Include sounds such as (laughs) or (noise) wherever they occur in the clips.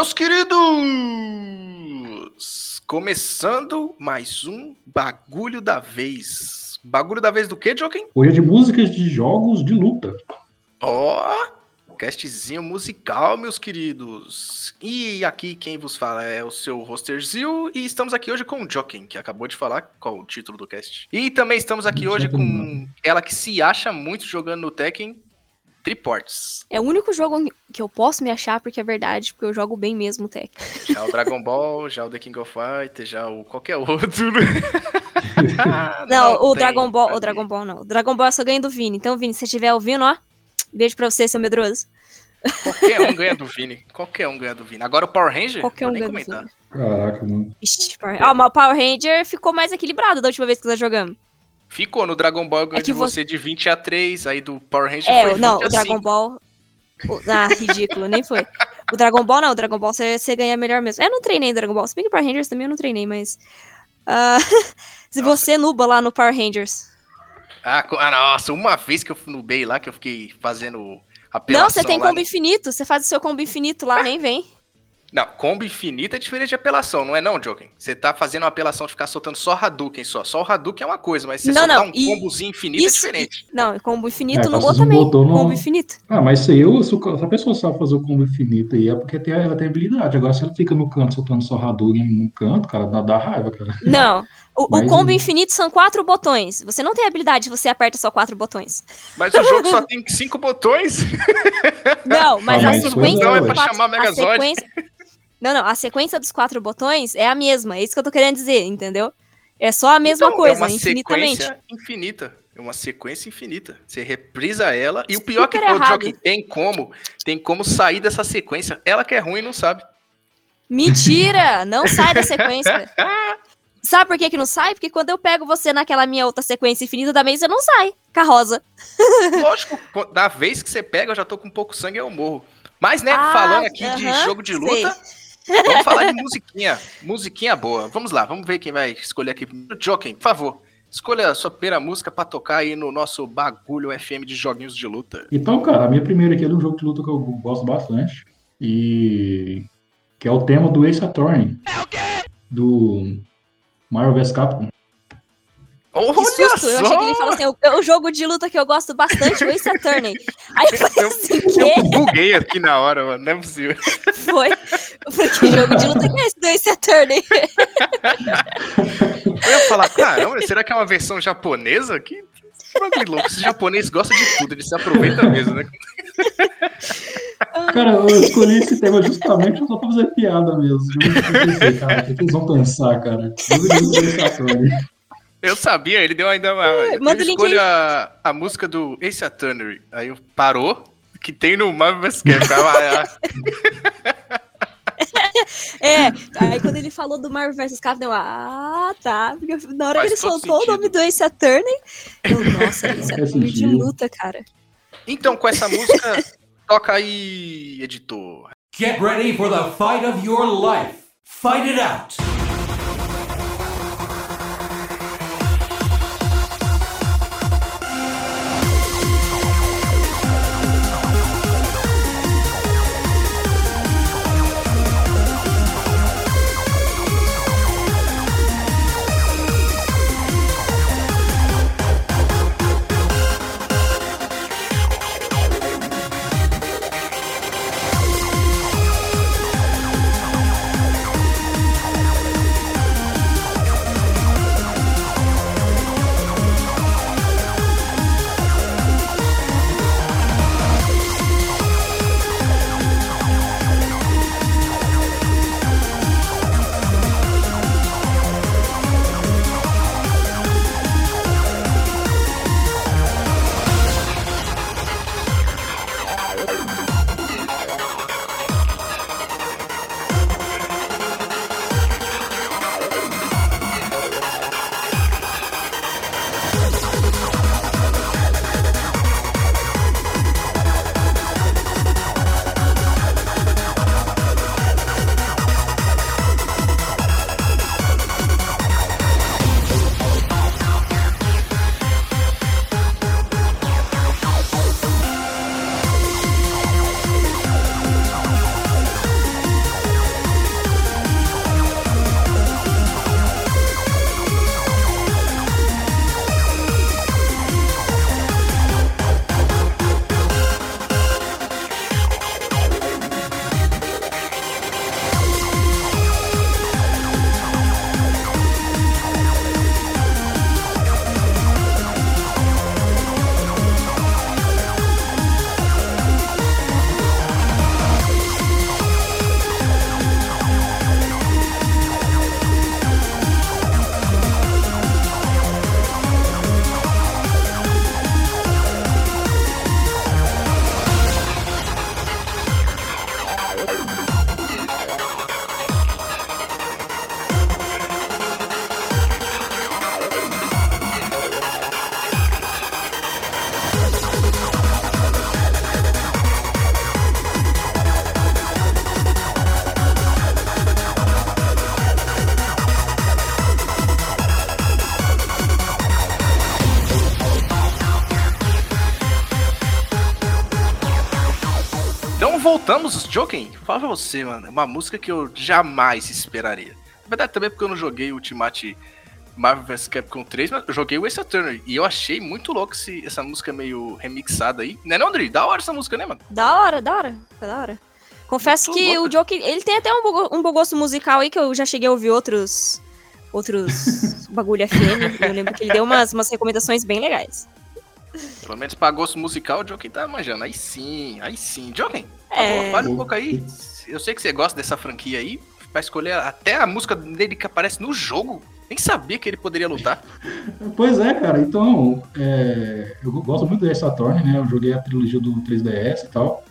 Meus queridos, começando mais um bagulho da vez. Bagulho da vez do quê, Joaquim? Hoje é de músicas de jogos de luta. Ó, oh, castzinho musical, meus queridos. E aqui quem vos fala é o seu Rosterzil e estamos aqui hoje com o Joaquim, que acabou de falar qual o título do cast. E também estamos aqui hoje com ela que se acha muito jogando no Tekken, Triports. É o único jogo que eu posso me achar porque é verdade, porque eu jogo bem mesmo o Tekken. Já o Dragon Ball, já o The King of Fighters, já o qualquer outro. ah, (laughs) não, não, o tem, Dragon Ball, o Dragon Ball não. O Dragon Ball eu só ganho do Vini. Então, Vini, se você estiver ouvindo, ó, beijo pra você, seu medroso. Qualquer um ganha do Vini. Qualquer um ganha do Vini. Agora o Power Ranger, Qualquer um nem ganha comentar. Caraca, mano. Ixi, Power... Ah, mas o Power Ranger ficou mais equilibrado da última vez que nós jogamos. Ficou no Dragon Ball ganhou é de você de 20 a 3, aí do Power Ranger é, foi não, o Dragon 5. Ball. Ah, (laughs) ridículo, nem foi. O Dragon Ball não, o Dragon Ball você, você ganha melhor mesmo. Eu não treinei Dragon Ball, se bem que Power Rangers também eu não treinei, mas. Uh, (laughs) se você nuba lá no Power Rangers. Ah, ah, nossa, uma vez que eu nubei lá, que eu fiquei fazendo apelação. Não, você tem combo no... infinito, você faz o seu combo infinito lá, nem vem. Não, combo infinito é diferente de apelação, não é não, Joken? Você tá fazendo uma apelação de ficar soltando só Hadouken só. Só o Hadouken é uma coisa, mas você não, soltar não, um e, combozinho infinito é isso, é diferente. Não, combo infinito é, no gol também. No... Combo infinito. Ah, mas se eu, se a pessoa sabe fazer o combo infinito aí, é porque tem, ela tem habilidade. Agora, se ela fica no canto soltando só Hadouken no canto, cara, dá, dá raiva, cara. (laughs) Não, o, mas, o, combo infinito são quatro botões. Você não tem habilidade se você aperta só quatro botões. Mas o jogo só (laughs) tem cinco botões? Não, mas ah, a sequência. Não é pra chamar Megazord. Não, não, a sequência dos quatro botões é a mesma. É isso que eu tô querendo dizer, entendeu? É só a mesma então, coisa, é uma infinitamente. Sequência infinita. É uma sequência infinita. Você reprisa ela. E o pior Super que o jogo tem como, tem como sair dessa sequência. Ela que é ruim não sabe. Mentira! Não sai da sequência. (laughs) Sabe por que, que não sai? Porque quando eu pego você naquela minha outra sequência infinita também, você não sai. Carrosa. (laughs) Lógico, da vez que você pega, eu já tô com pouco sangue e eu morro. Mas, né, ah, falando aqui uh -huh, de jogo de luta, sei. Vamos falar de musiquinha. Musiquinha boa. Vamos lá, vamos ver quem vai escolher aqui. Joking, por favor. Escolha a sua primeira música para tocar aí no nosso bagulho FM de joguinhos de luta. Então, cara, a minha primeira aqui é de um jogo de luta que eu gosto bastante. E. que é o tema do Ace Attorney. É o quê? Do Marvel vs Capcom. Olha que susto! Eu achei que ele falou assim: o, o jogo de luta que eu gosto bastante, o Ace Attorney. (laughs) Aí eu falei assim: eu, eu buguei aqui na hora, mano, não é possível. (laughs) Foi. Eu falei: que jogo de luta que é esse do Ace Attorney? (laughs) Eu ia falar: caramba, será que é uma versão japonesa? Que bagulho louco. Esse japonês gosta de tudo, ele se aproveita mesmo, né? Cara, eu escolhi esse tema justamente só pra fazer piada mesmo. Eu pensei, cara, o que eles vão pensar, cara? Eu sabia, ele deu ainda uma. É, manda eu escolho a, a música do Ace Attorney. Aí eu parou, que tem no Marvel vs. (laughs) é, aí quando ele falou do Marvel vs. Capcom, eu, ah, tá. Porque na hora Faz que ele soltou sentido. o nome do Ace Attorney, eu, (laughs) nossa, Ace Attorney de luta, cara. Então, com essa música, (laughs) toca aí, editor. Get ready for the fight of your life. Fight it out. Voltamos, Joken. Fala pra você, mano. É uma música que eu jamais esperaria. Na verdade, também porque eu não joguei Ultimate Marvel vs Capcom 3, mas eu joguei o Ace Attorney. E eu achei muito louco esse, essa música meio remixada aí. Né, não, André? Da hora essa música, né, mano? Da hora, da hora. Da hora. Confesso muito que louca. o Joker, ele tem até um, um bom gosto musical aí, que eu já cheguei a ouvir outros outros (laughs) bagulho FM. Eu lembro que ele deu umas, umas recomendações bem legais. Pelo menos pra gosto musical, o Joken tá manjando. Aí sim, aí sim. Joken, é... fale um pouco aí. Eu sei que você gosta dessa franquia aí. Vai escolher até a música dele que aparece no jogo. Nem sabia que ele poderia lutar. Pois é, cara. Então, é... eu gosto muito dessa Saturn, né? Eu joguei a trilogia do 3DS e tal.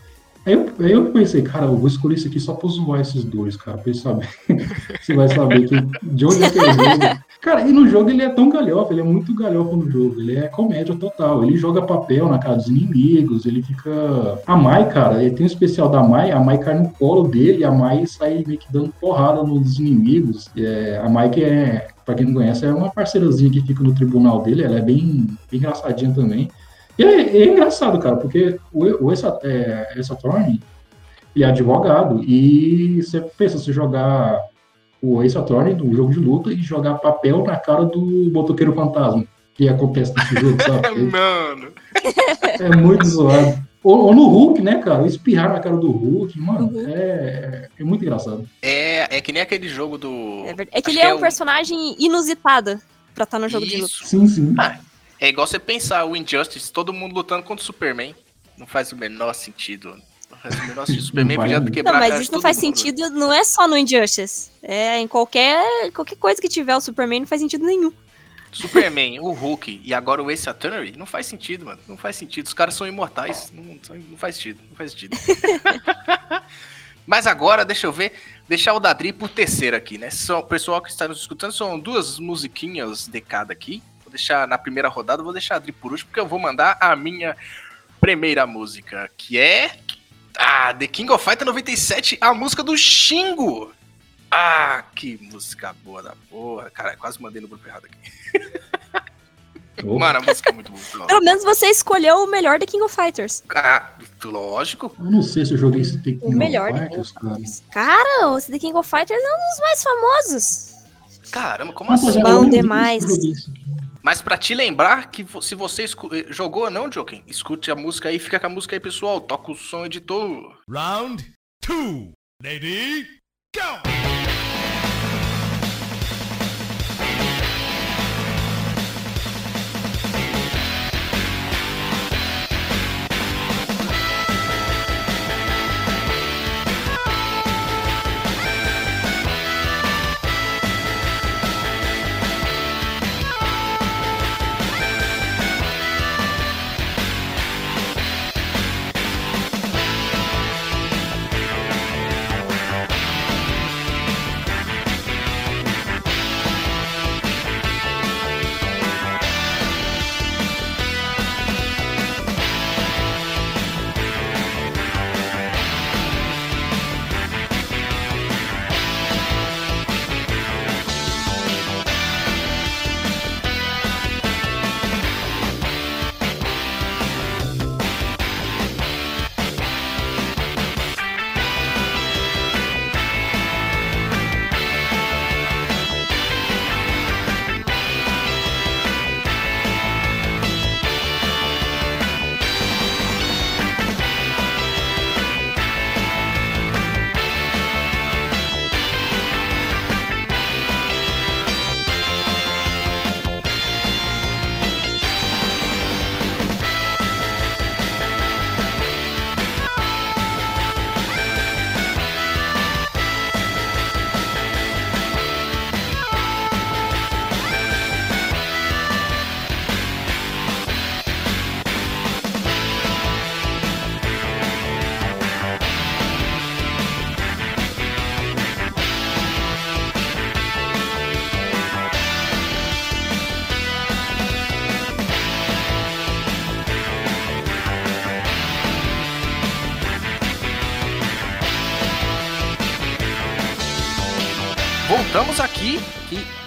Aí eu, aí eu pensei, cara, eu vou escolher isso aqui só pra zoar esses dois, cara, pra eles saberem. (laughs) Você vai saber que, de onde é que é jogo. Cara, e no jogo ele é tão galhofa, ele é muito galhofa no jogo, ele é comédia total. Ele joga papel na cara dos inimigos, ele fica. A Mai, cara, ele tem um especial da Mai, a Mai cai no colo dele, a Mai sai meio que dando porrada nos inimigos. É, a Mai que é, pra quem não conhece, é uma parceirazinha que fica no tribunal dele, ela é bem, bem engraçadinha também. E é, é engraçado, cara, porque o, o essa, é, essa Attorney, ele é advogado, e você pensa se jogar o Ace Attorney do jogo de luta e jogar papel na cara do motoqueiro fantasma, que acontece nesse jogo, (laughs) sabe? Mano! É muito zoado. Ou, ou, no Hulk, né, cara? Espirrar na cara do Hulk, mano, uhum. é, é muito engraçado. É, é que nem aquele jogo do. É, é que ele é, é um personagem inusitado pra estar no jogo Isso. de luta. Sim, sim. Ah, é igual você pensar o Injustice, todo mundo lutando contra o Superman. Não faz o menor sentido. O menor sentido. Superman podia quebrar Não, mas isso não faz mundo. sentido, não é só no Injustice. É em qualquer, qualquer coisa que tiver o Superman, não faz sentido nenhum. Superman, o Hulk e agora o Ace Attorney, não faz sentido, mano. Não faz sentido. Os caras são imortais. Não, não faz sentido. Não faz sentido. (laughs) Mas agora, deixa eu ver, deixar o Dadri por terceiro aqui, né? o pessoal que está nos escutando são duas musiquinhas de cada aqui. Vou deixar na primeira rodada, vou deixar a Adri por último, porque eu vou mandar a minha primeira música, que é. Ah, The King of Fighters 97, a música do Xingo. Ah, que música boa da porra. Cara, quase mandei no grupo errado aqui. Mano, a música é muito boa. Pelo menos você escolheu o melhor The King of Fighters. Ah, lógico. Eu não sei se eu joguei esse The King o melhor of Fighters, cara. Cara, o The King of Fighters é um dos mais famosos. Caramba, como assim? Bom demais. Mas para te lembrar que se você eh, jogou ou não, Joken, escute a música aí, fica com a música aí, pessoal. Toca o som, editor. Round 2. Ready? Go!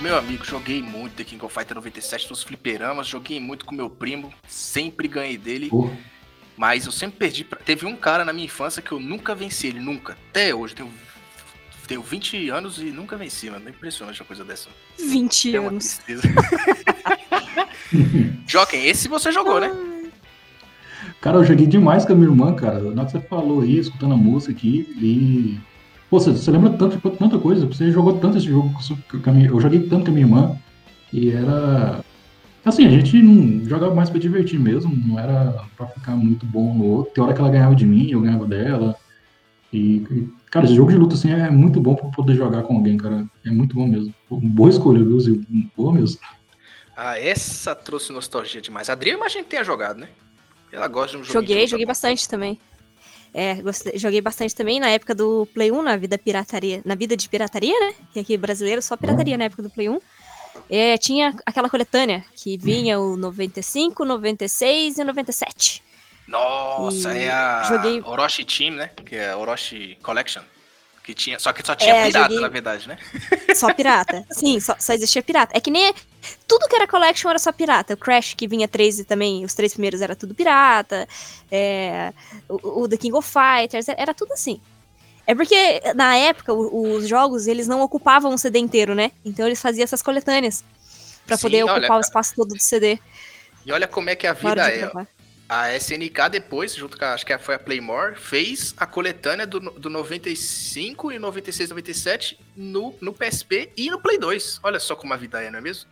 Meu amigo, joguei muito The King of Fighters 97 nos fliperamas, joguei muito com meu primo, sempre ganhei dele. Mas eu sempre perdi. Pra... Teve um cara na minha infância que eu nunca venci ele, nunca. Até hoje. Tenho, tenho 20 anos e nunca venci, mano. Impressionante uma coisa dessa. 20 é anos. (laughs) Joaquim, esse você jogou, né? Cara, eu joguei demais com a minha irmã, cara. Na hora que você falou aí, escutando a música aqui, e. Pô, você, você lembra tanto de tanta coisa? Você jogou tanto esse jogo com a minha... Eu joguei tanto com a minha irmã. E era. Assim, a gente não jogava mais pra divertir mesmo, não era pra ficar muito bom no outro. Tem hora que ela ganhava de mim, eu ganhava dela. E, e cara, esse jogo de luta assim é muito bom pra poder jogar com alguém, cara. É muito bom mesmo. Boa escolha, viu, Zil? Boa mesmo. Ah, essa trouxe nostalgia demais. A Adri, imagino que tenha jogado, né? Ela gosta de um jogo. Joguei, joguei bastante também. É, gostei, joguei bastante também na época do Play 1, na vida pirataria, na vida de pirataria, né? Que aqui brasileiro só pirataria na época do Play 1. É, tinha aquela coletânea que vinha o 95, 96 e 97. Nossa, e é a joguei... Orochi Team, né? Que é a Orochi Collection. Que tinha, só que só tinha é, pirata, joguei... na verdade, né? Só pirata. (laughs) Sim, só, só existia pirata. É que nem. Tudo que era collection era só pirata. O Crash, que vinha 13 também, os três primeiros era tudo pirata. É, o, o, The King of Fighters, era tudo assim. É porque, na época, os jogos, eles não ocupavam o CD inteiro, né? Então eles faziam essas coletâneas para poder olha, ocupar o espaço todo do CD. E olha como é que a vida é. A SNK depois, junto com a, acho que foi a Playmore, fez a coletânea do, do 95 e 96, 97 no, no PSP e no Play 2. Olha só como a vida é, não é mesmo?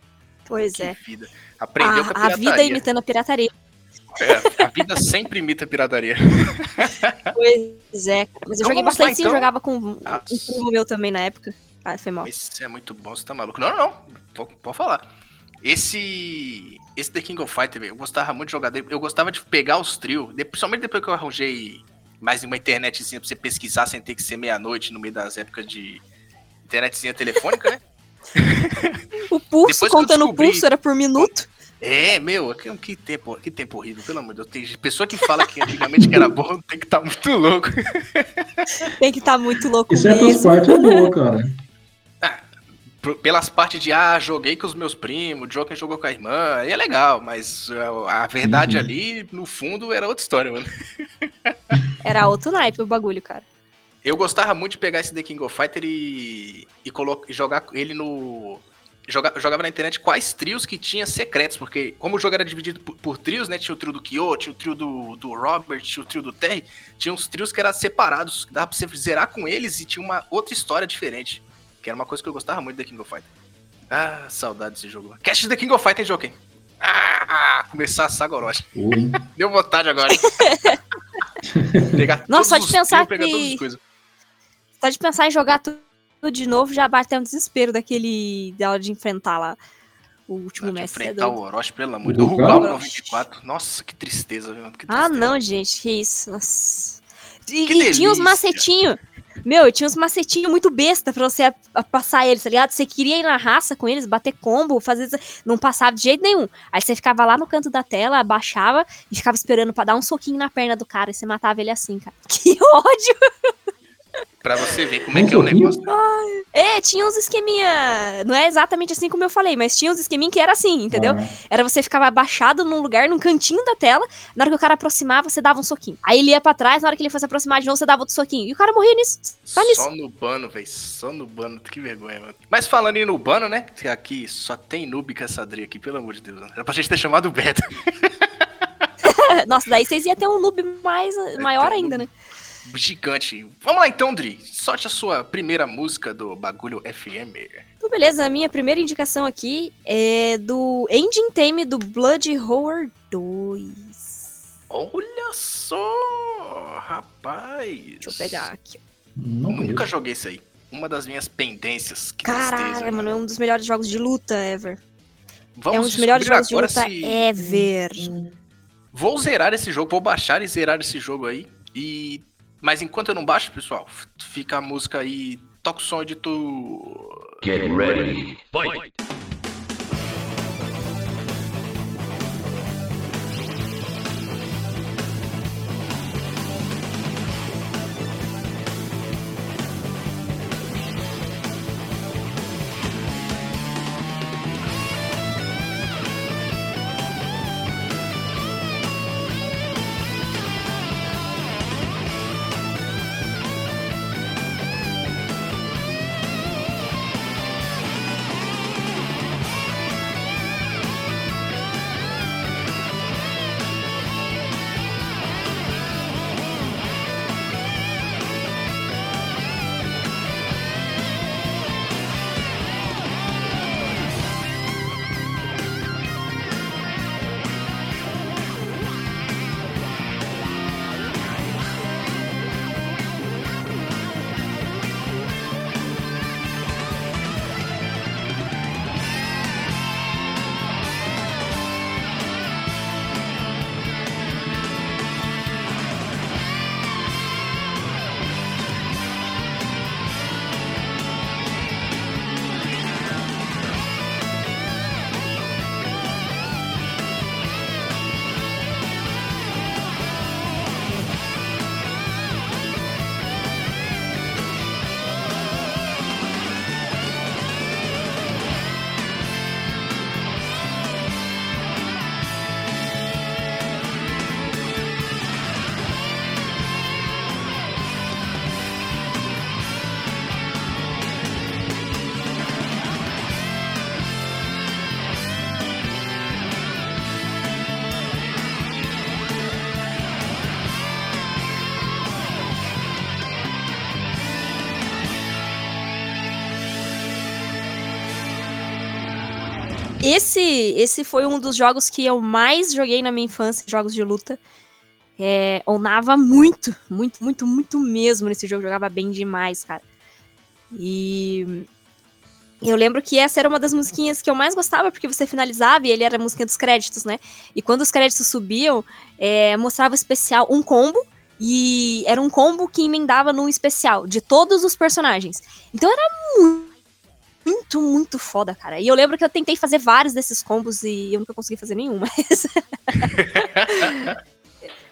Pois que é. Vida. Aprendeu a, com a pirataria. A vida imitando a pirataria. É, a vida sempre imita a pirataria. (laughs) Pois é. Mas eu então, joguei bastante lá, sim, então. jogava com um primo meu também na época. Ah, foi mal. Esse é muito bom, você tá maluco. Não, não, não. Pode, falar. Esse. Esse The King of Fighter, eu gostava muito de jogar dele. Eu gostava de pegar os trios, principalmente depois que eu arranjei mais uma internetzinha pra você pesquisar sem ter que ser meia-noite no meio das épocas de internetzinha telefônica, né? O pulso, contando o pulso, era por minuto. É, meu, que, que, tempo, que tempo horrível, pelo amor de Deus. Tem pessoa que fala que antigamente que era bom, (laughs) tem que estar tá muito louco. tem que estar tá muito louco. E certas partes é boa, cara. Ah, pelas partes de, ah, joguei com os meus primos, o Joker jogou com a irmã, aí é legal, mas a verdade uhum. ali, no fundo, era outra história, mano. Era outro naipe o bagulho, cara. Eu gostava muito de pegar esse The King of Fighter e, e, colocar, jogar ele no joga, jogava na internet quais trios que tinha secretos, porque como o jogo era dividido por, por trios, né? Tinha o trio do Kyo, tinha o trio do, do Robert, tinha o trio do Terry, tinha uns trios que eram separados, dava pra você zerar com eles e tinha uma outra história diferente. Que era uma coisa que eu gostava muito da King of Fighter. Ah, saudade desse jogo. Cast da King of Fighter, hein, Joaquim? Ah, começar a saga Orochi. (laughs) Deu vontade agora, hein? (laughs) pegar Nossa, só de pensar que... Só de pensar em jogar tudo de novo já bateu um desespero daquele. da hora de enfrentar lá o último de mestre. Enfrentar o Orochi, pelo amor de Deus. O Rugal 94. Nossa, que tristeza, viu? Que ah, tristeza. Ah, não, gente, que isso. Nossa. E, e tinha uns macetinhos. Meu, tinha uns macetinhos muito besta pra você a, a passar eles, tá ligado? Você queria ir na raça com eles, bater combo, fazer. Não passava de jeito nenhum. Aí você ficava lá no canto da tela, abaixava e ficava esperando pra dar um soquinho na perna do cara e você matava ele assim, cara. (laughs) Que ódio! Pra você ver como é que é o negócio. É, tinha uns esqueminha. Não é exatamente assim como eu falei, mas tinha uns esqueminha que era assim, entendeu? Ah. Era você ficava abaixado num lugar, num cantinho da tela, na hora que o cara aproximava, você dava um soquinho. Aí ele ia pra trás, na hora que ele fosse aproximar de novo, você dava outro soquinho. E o cara morria nisso. Só, nisso. só no bano, velho. Só no bano. Que vergonha, mano. Mas falando em no bano, né? Que aqui só tem noob com essa aqui, pelo amor de Deus. Era pra gente ter chamado o Beto. (laughs) Nossa, daí vocês iam ter um noob mais, maior ainda, né? Gigante. Vamos lá então, Dri. Sorte a sua primeira música do Bagulho FM. Então, beleza. A minha primeira indicação aqui é do Engine Theme do Blood Horror 2. Olha só, rapaz. Deixa eu pegar aqui. Não Nunca joguei isso aí. Uma das minhas pendências. Caralho, mano, é um dos melhores jogos de luta ever. Vamos é um dos melhores jogos de luta se... ever. Vou zerar esse jogo, vou baixar e zerar esse jogo aí. E mas enquanto eu não baixo, pessoal, fica a música aí. Toca o som de tu. Get ready. Fight. Esse foi um dos jogos que eu mais joguei na minha infância, jogos de luta. É, onava muito, muito, muito, muito mesmo nesse jogo. Jogava bem demais, cara. E eu lembro que essa era uma das musiquinhas que eu mais gostava, porque você finalizava e ele era a música dos créditos, né? E quando os créditos subiam, é, mostrava especial, um combo, e era um combo que emendava num especial de todos os personagens. Então era muito, muito, muito foda, cara. E eu lembro que eu tentei fazer vários desses combos e eu nunca consegui fazer nenhum, (laughs) mas. (laughs)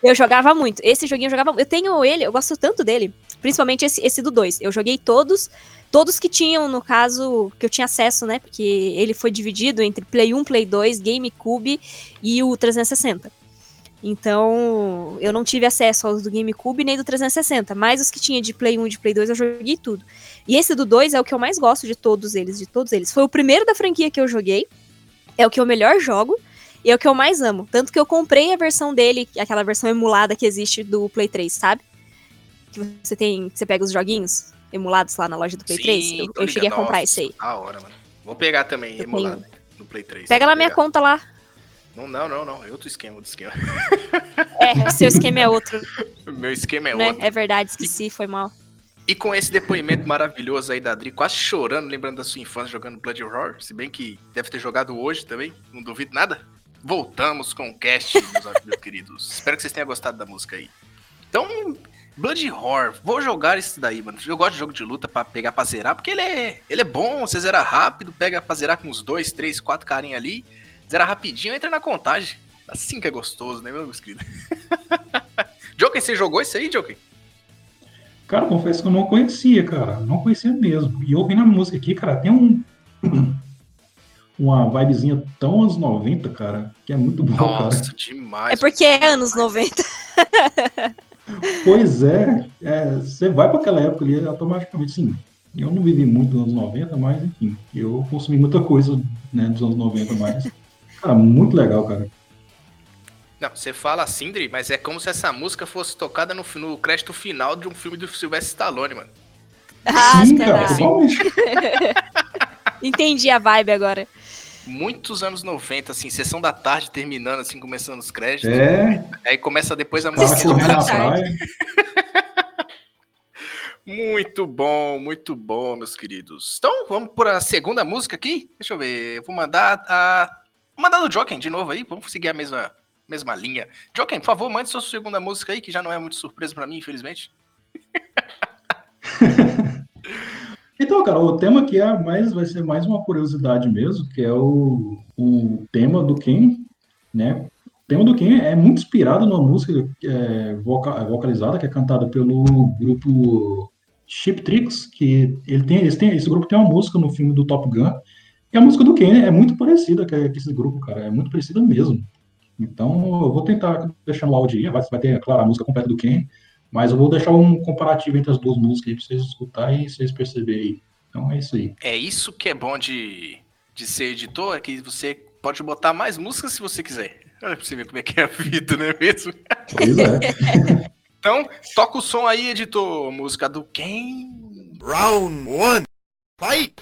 eu jogava muito. Esse joguinho eu jogava. Eu tenho ele, eu gosto tanto dele. Principalmente esse, esse do 2. Eu joguei todos. Todos que tinham, no caso, que eu tinha acesso, né? Porque ele foi dividido entre Play 1, Play 2, GameCube e o 360. Então, eu não tive acesso aos do GameCube nem do 360, mas os que tinha de Play 1 e de Play 2 eu joguei tudo. E esse do 2 é o que eu mais gosto de todos eles, de todos eles. Foi o primeiro da franquia que eu joguei, é o que eu melhor jogo e é o que eu mais amo. Tanto que eu comprei a versão dele, aquela versão emulada que existe do Play 3, sabe? Que você tem, você pega os joguinhos emulados lá na loja do Play Sim, 3. Eu, eu cheguei a comprar esse aí. Da hora, mano. Vou pegar também eu emulado tenho... no Play 3. Pega na minha conta lá. Não, não, não, não. É outro esquema, outro esquema. É, o seu esquema é outro. (laughs) Meu esquema é né? outro. É verdade, esqueci, foi mal. E com esse depoimento maravilhoso aí da Adri, quase chorando, lembrando da sua infância jogando Blood Roar, se bem que deve ter jogado hoje também, não duvido nada. Voltamos com o cast, meus, meus queridos. Espero que vocês tenham gostado da música aí. Então, Blood Horror, vou jogar esse daí, mano. Eu gosto de jogo de luta pra pegar pra zerar, porque ele é, ele é bom, você zera rápido, pega pra zerar com uns dois, três, quatro carinha ali, zera rapidinho, entra na contagem. Assim que é gostoso, né, meu querido? (laughs) Joker, você jogou isso aí, Joker? Cara, confesso que eu não conhecia, cara. Não conhecia mesmo. E ouvindo a música aqui, cara, tem um. (clears throat) uma vibezinha tão anos 90, cara, que é muito bom, Nossa, cara. demais. É porque é anos 90. (laughs) Pois é, é, você vai para aquela época ali automaticamente, sim. Eu não vivi muito nos anos 90, mas enfim, eu consumi muita coisa né, dos anos 90, mas. Cara, muito legal, cara. Não, você fala assim, Dri, mas é como se essa música fosse tocada no, no crédito final de um filme do Sylvester Stallone, mano. Ah, Sim, cara, (laughs) Entendi a vibe agora muitos anos 90, assim, sessão da tarde terminando, assim, começando os créditos. É. Aí começa depois a música. (laughs) muito bom, muito bom, meus queridos. Então, vamos para a segunda música aqui. Deixa eu ver. Eu vou mandar a. Vou mandar do Joken de novo aí. Vamos seguir a mesma, mesma linha. Joken, por favor, mande sua segunda música aí, que já não é muito surpresa para mim, infelizmente. (laughs) Então, cara, o tema aqui é mais, vai ser mais uma curiosidade mesmo, que é o, o tema do Ken, né? O tema do Ken é muito inspirado numa música é, voca, vocalizada que é cantada pelo grupo Chip Tricks, que ele tem, esse grupo tem uma música no filme do Top Gun, e a música do Ken é muito parecida com esse grupo, cara, é muito parecida mesmo. Então, eu vou tentar deixar no áudio aí, vai, vai ter, claro, a música completa do Ken, mas eu vou deixar um comparativo entre as duas músicas aí pra vocês escutarem e vocês perceberem. Então é isso aí. É isso que é bom de, de ser editor, é que você pode botar mais músicas se você quiser. Olha (laughs) pra você ver como é que é a vida, não é mesmo? Pois é. (laughs) então, toca o som aí, editor. Música do quem? Round one, fight!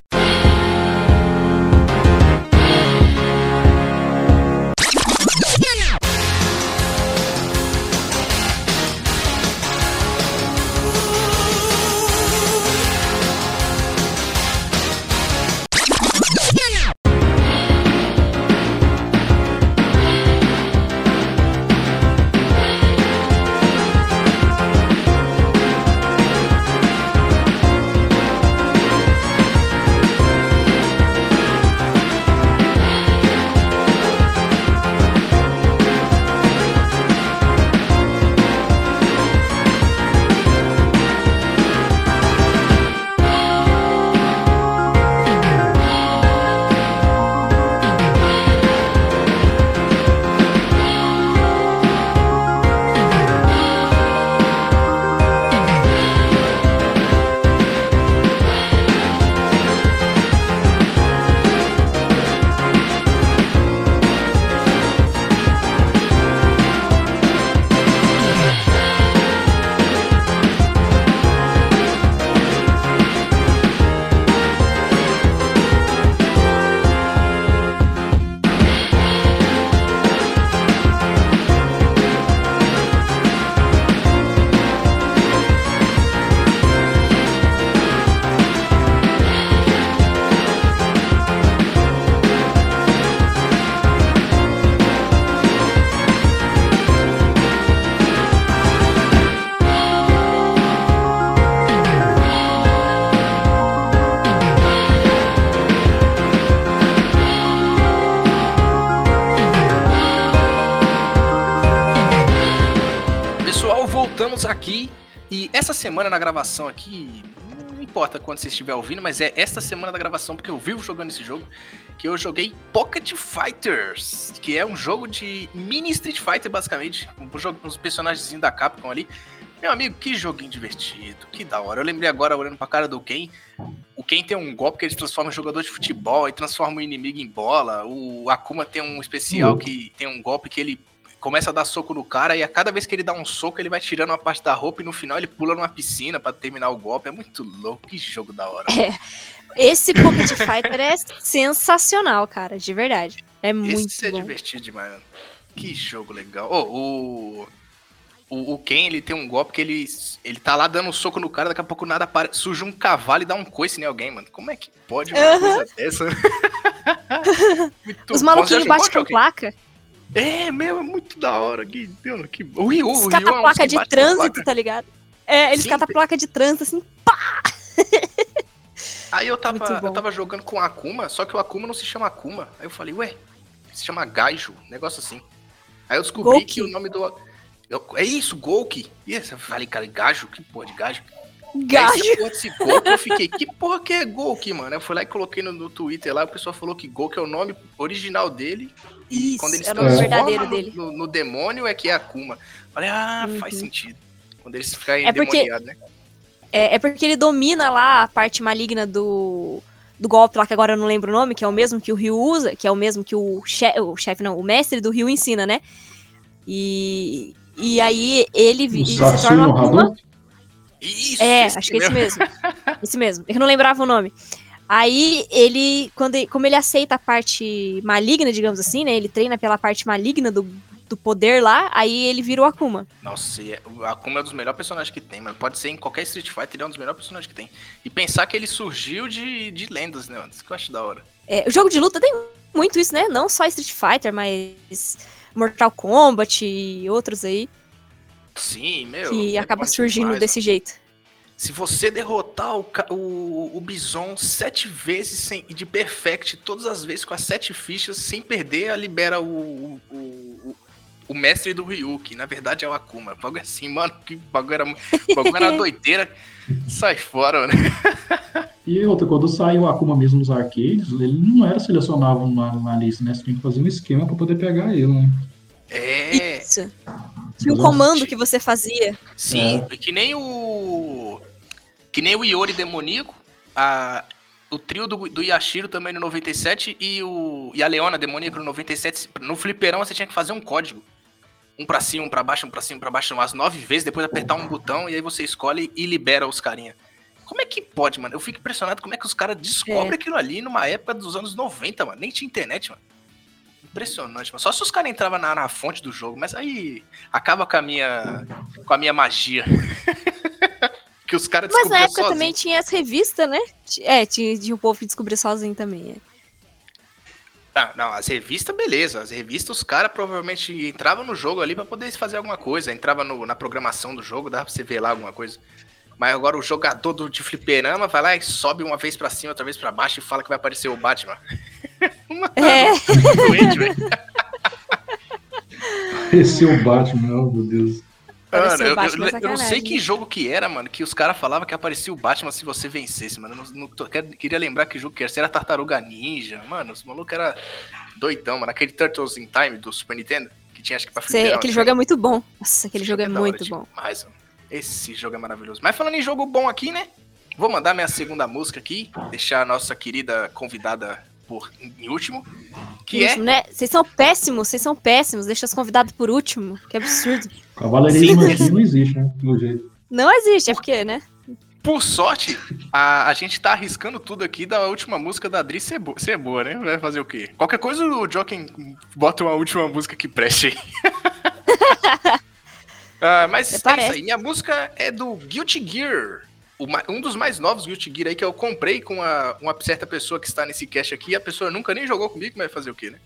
Voltamos aqui e essa semana na gravação aqui, não importa quando você estiver ouvindo, mas é esta semana da gravação porque eu vivo jogando esse jogo, que eu joguei Pocket Fighters, que é um jogo de mini Street Fighter basicamente, um jogo com os personagens da Capcom ali. Meu amigo, que joguinho divertido, que da hora. Eu lembrei agora, olhando pra cara do Ken, o Ken tem um golpe que ele transforma em jogador de futebol e transforma o inimigo em bola. O Akuma tem um especial que tem um golpe que ele começa a dar soco no cara e a cada vez que ele dá um soco, ele vai tirando uma parte da roupa e no final ele pula numa piscina para terminar o golpe. É muito louco, que jogo da hora. É. Esse Pocket Fighter é sensacional, cara, de verdade. É muito Esse é bom. divertido demais. Que jogo legal. Oh, o o, o Ken, ele tem um golpe que ele, ele tá lá dando um soco no cara, daqui a pouco nada para, surge um cavalo e dá um coice em alguém, mano. Como é que pode uma uhum. coisa dessa? (laughs) Os maluquinhos batem com placa. É, meu, é muito da hora. Que, que... O Ryu, o Ryu é placa de trânsito, placa. tá ligado? É, eles Sim, catam a placa de trânsito assim, pá! Aí eu tava, eu tava jogando com Akuma, só que o Akuma não se chama Akuma. Aí eu falei, ué, se chama Gaiju, negócio assim. Aí eu descobri que o nome do. Eu, é isso, Golk. Isso, eu falei, cara, gajo, que porra de gajo. Gajo. Esse Golk, eu fiquei, que porra que é Golk, mano? Eu fui lá e coloquei no, no Twitter lá, o pessoal falou que Golk é o nome original dele. Isso, quando ele é o nome verdadeiro no, dele. No, no, demônio é que é Akuma. Falei, ah, uhum. faz sentido. Quando eles ficarem é porque, né? É, é porque ele domina lá a parte maligna do do golpe lá, que agora eu não lembro o nome, que é o mesmo que o Ryu usa, que é o mesmo que o chefe, o chefe não, o mestre do Ryu ensina, né? E, e aí ele, ele se torna uma Akuma. Isso, é, acho que é esse mesmo. esse mesmo. Eu não lembrava o nome. Aí ele, quando ele, como ele aceita a parte maligna, digamos assim, né? Ele treina pela parte maligna do, do poder lá, aí ele vira o Akuma. Nossa, é, o Akuma é um dos melhores personagens que tem, mano. Pode ser em qualquer Street Fighter, ele é um dos melhores personagens que tem. E pensar que ele surgiu de, de lendas, né, mano? Isso que eu acho da hora. É, o jogo de luta tem muito isso, né? Não só Street Fighter, mas Mortal Kombat e outros aí. Sim, meu. Que é acaba surgindo demais, desse jeito. Se você derrotar o, o, o Bison sete vezes sem, de perfect, todas as vezes com as sete fichas, sem perder, libera o, o, o, o mestre do Ryu, que na verdade é o Akuma. Bagulho assim, mano, que bagulho era, bagulho era (laughs) doideira. Sai fora, né? E outra, quando sai o Akuma mesmo nos arcades, ele não era selecionável na, na lista, né? Você tinha que fazer um esquema para poder pegar ele, né? É. Isso. Tinha um comando que você fazia. Sim, é. que nem o. Que nem o Iori demoníaco, a, o trio do, do Yashiro também no 97 e, o, e a Leona demoníaca no 97. No fliperão você tinha que fazer um código. Um pra cima, um pra baixo, um pra cima, um pra baixo, umas nove vezes, depois apertar um botão e aí você escolhe e libera os carinha. Como é que pode, mano? Eu fico impressionado como é que os caras descobrem é. aquilo ali numa época dos anos 90, mano. Nem tinha internet, mano. Impressionante, mano. Só se os caras entravam na, na, fonte do jogo, mas aí acaba com a minha, com a minha magia. (laughs) que os caras Mas na época sozinho. também tinha as revistas, né? É, tinha, tinha o povo que descobriu sozinho também. É. Ah, não, as revistas, beleza. As revistas, os caras provavelmente entravam no jogo ali para poder fazer alguma coisa. Entrava no, na programação do jogo, dá pra você ver lá alguma coisa. Mas agora o jogador do, de fliperama vai lá e sobe uma vez para cima, outra vez para baixo e fala que vai aparecer o Batman. (laughs) Mano, é. Doente, velho. Apareceu o Batman, meu Deus. Mano, eu, eu, eu, não sei que jogo que era, mano, que os caras falavam que aparecia o Batman se você vencesse, mano. Eu não, não tô, queria lembrar que jogo que era. Se era Tartaruga Ninja, mano, os malucos era doidão, mano. Aquele Turtles in Time do Super Nintendo, que tinha acho que pra Sei, aquele jogo é muito bom. Nossa, aquele jogo é, é muito hora, bom. Demais, mano. Esse jogo é maravilhoso. Mas falando em jogo bom aqui, né? Vou mandar minha segunda música aqui, deixar a nossa querida convidada por em último, que é... Né? Vocês são péssimos, vocês são péssimos, deixa os convidados por último, que absurdo. Cavaleirismo aqui não existe, né? Pelo jeito. Não existe, é porque, né? Por sorte, a, a gente tá arriscando tudo aqui da última música da Adri ser, bo ser boa, né? Vai fazer o quê? Qualquer coisa o Joaquim bota uma última música que preste aí. (laughs) Uh, mas é isso aí. Minha música é do Guilty Gear. Um dos mais novos Guilty Gear aí que eu comprei com uma, uma certa pessoa que está nesse cast aqui. A pessoa nunca nem jogou comigo, mas vai fazer o quê, né?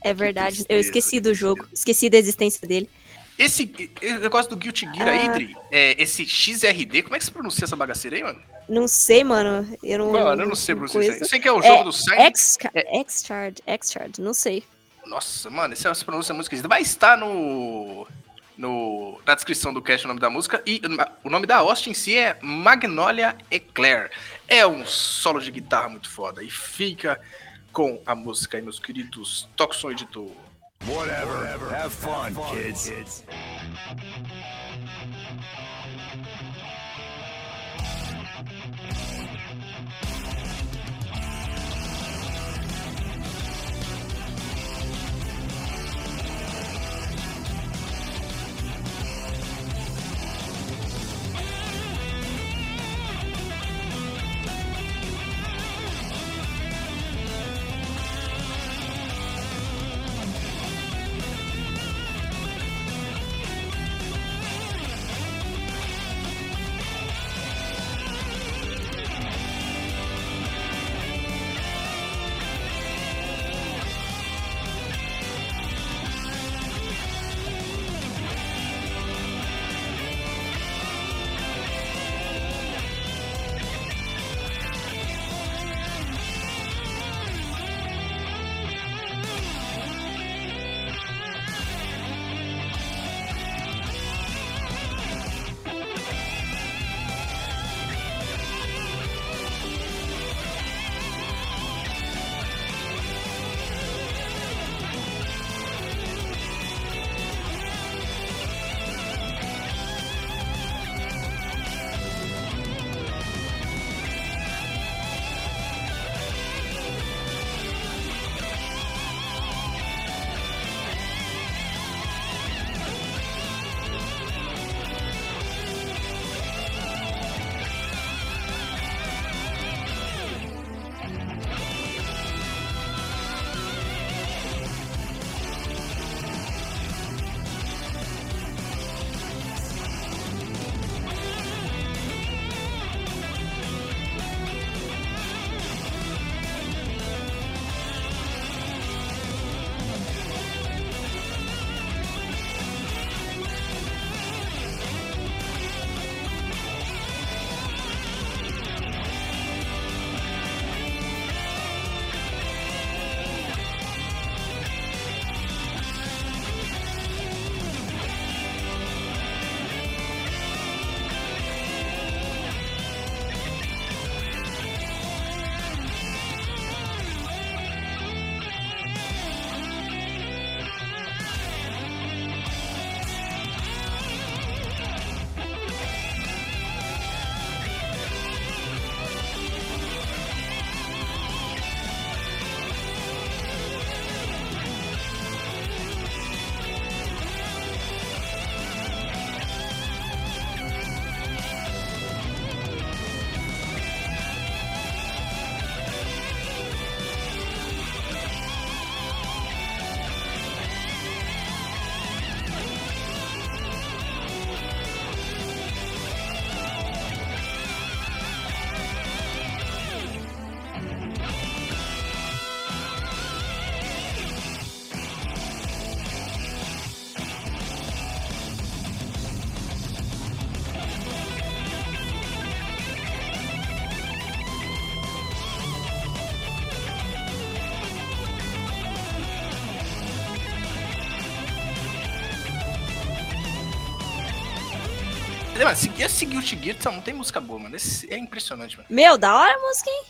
É verdade. Eu esqueci do jogo. Esqueci da existência dele. Esse, esse negócio do Guilty Gear ah. aí, Dri, é, esse XRD, como é que se pronuncia essa bagaceira aí, mano? Não sei, mano. Eu não, mano, eu não sei pronunciar. Eu sei que é o jogo é, do Silent... X-Chard, X-Chard, não sei. Nossa, mano, essa pronúncia é muito esquisita. Vai estar no no na descrição do cast o nome da música. E o nome da host em si é Magnolia Eclair. É um solo de guitarra muito foda. E fica com a música aí, meus queridos. Toca som, editor. Whatever. Whatever. Have fun, kids. Mano, seguir, seguir o Tigir, não tem música boa, mano. Esse é impressionante, mano. Meu, da hora a música, hein?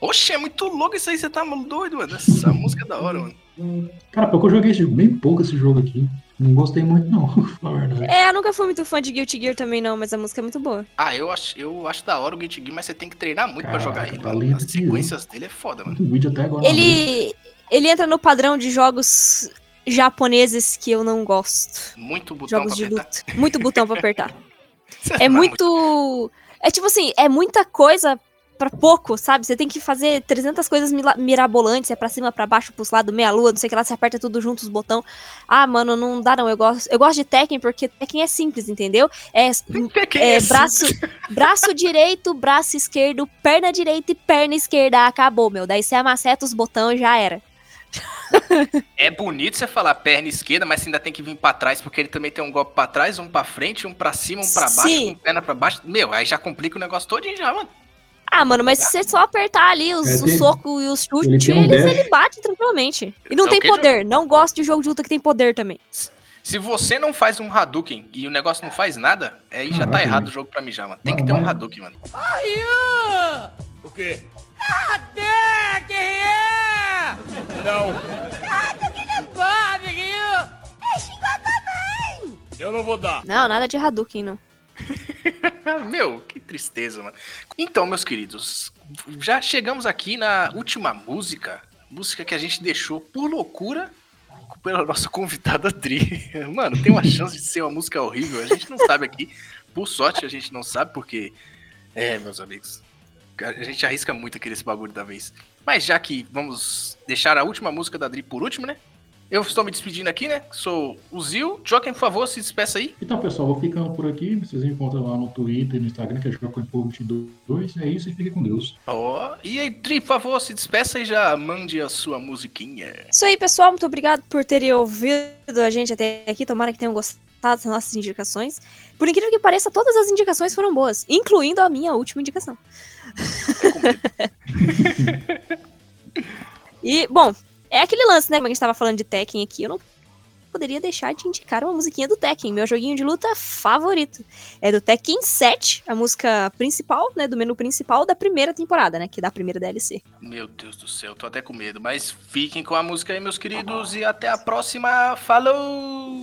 Oxe, é muito louco isso aí, você tá doido, mano. Essa música é da hora, mano. Cara, porque eu joguei bem pouco esse jogo aqui. Não gostei muito, não, (laughs) na verdade. É, eu nunca fui muito fã de Guilty Gear também, não, mas a música é muito boa. Ah, eu acho, eu acho da hora o Guilty Gear, mas você tem que treinar muito Caraca, pra jogar ele. Tá As sequências dele é foda, mano. vídeo até agora. Ele, ele entra no padrão de jogos japoneses que eu não gosto. Muito botão jogos pra de apertar. luta. Muito botão pra apertar. (laughs) é muito. É tipo assim, é muita coisa para pouco, sabe? Você tem que fazer 300 coisas mirabolantes, é pra cima, para baixo, pros lados, meia lua, não sei o que lá, você aperta tudo junto os botão. Ah, mano, não dá não, eu gosto, eu gosto de Tekken porque Tekken é simples, entendeu? É, é, é braço, (laughs) braço direito, braço esquerdo, perna direita e perna esquerda, acabou, meu. Daí você amaceta os botões já era. É bonito você falar perna esquerda, mas você ainda tem que vir para trás, porque ele também tem um golpe para trás, um para frente, um para cima, um para baixo, um perna para baixo. Meu, aí já complica o negócio todo já, mano. Ah, mano, mas se você só apertar ali os, é, o soco e os chutes, ele, um ele, ele, bate tranquilamente. E não é tem poder. Não gosto de jogo de luta que tem poder também. Se você não faz um Hadouken e o negócio não faz nada, aí já tá errado o jogo pra mim já, mano. Tem que ter um Hadouken, mano. Aí! O quê? Até que é! Não. Hadouken não pode, Ryu! É xingar também! Eu não vou dar. Não, nada de Hadouken, não. (laughs) Meu, que tristeza, mano. Então, meus queridos, já chegamos aqui na última música. Música que a gente deixou por loucura pela nossa convidada Dri. (laughs) Mano, tem uma chance de ser uma música horrível. A gente não sabe aqui. Por sorte, a gente não sabe, porque. É, meus amigos. A gente arrisca muito aqui nesse bagulho da vez. Mas já que vamos deixar a última música da Dri por último, né? Eu estou me despedindo aqui, né? Sou o Zil. Joaquim, por favor, se despeça aí. Então, pessoal, vou ficando por aqui. Vocês encontram lá no Twitter e no Instagram, que é Joaquim 22. É isso e fique com Deus. Ó, oh, e aí, Tri, por favor, se despeça e já mande a sua musiquinha. Isso aí, pessoal. Muito obrigado por terem ouvido a gente até aqui. Tomara que tenham gostado das nossas indicações. Por incrível que pareça, todas as indicações foram boas, incluindo a minha última indicação. (laughs) e, bom, é aquele lance, né? Como a gente estava falando de Tekken aqui, eu não poderia deixar de indicar uma musiquinha do Tekken, meu joguinho de luta favorito. É do Tekken 7, a música principal, né, do menu principal da primeira temporada, né, que é da primeira DLC. Meu Deus do céu, tô até com medo, mas fiquem com a música aí, meus queridos, e até a próxima. Falou!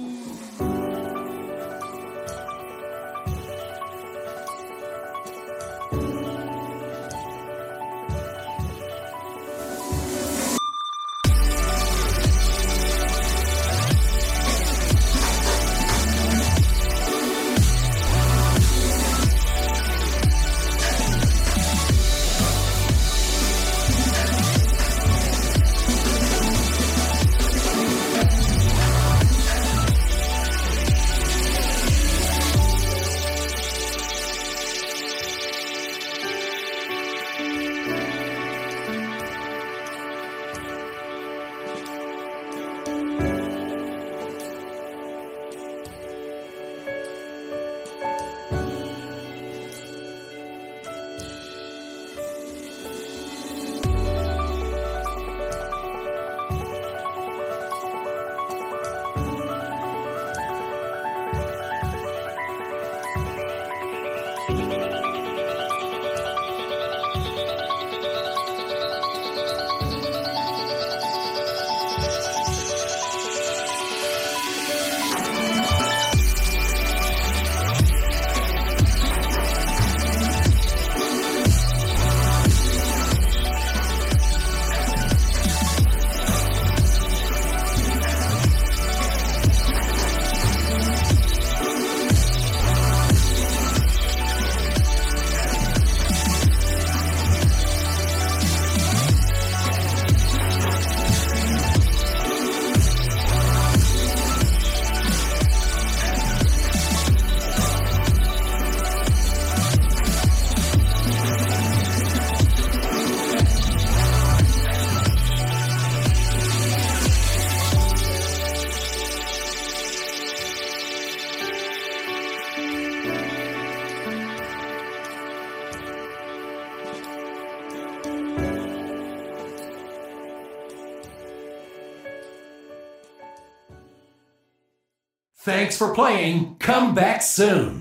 For playing. Come back soon.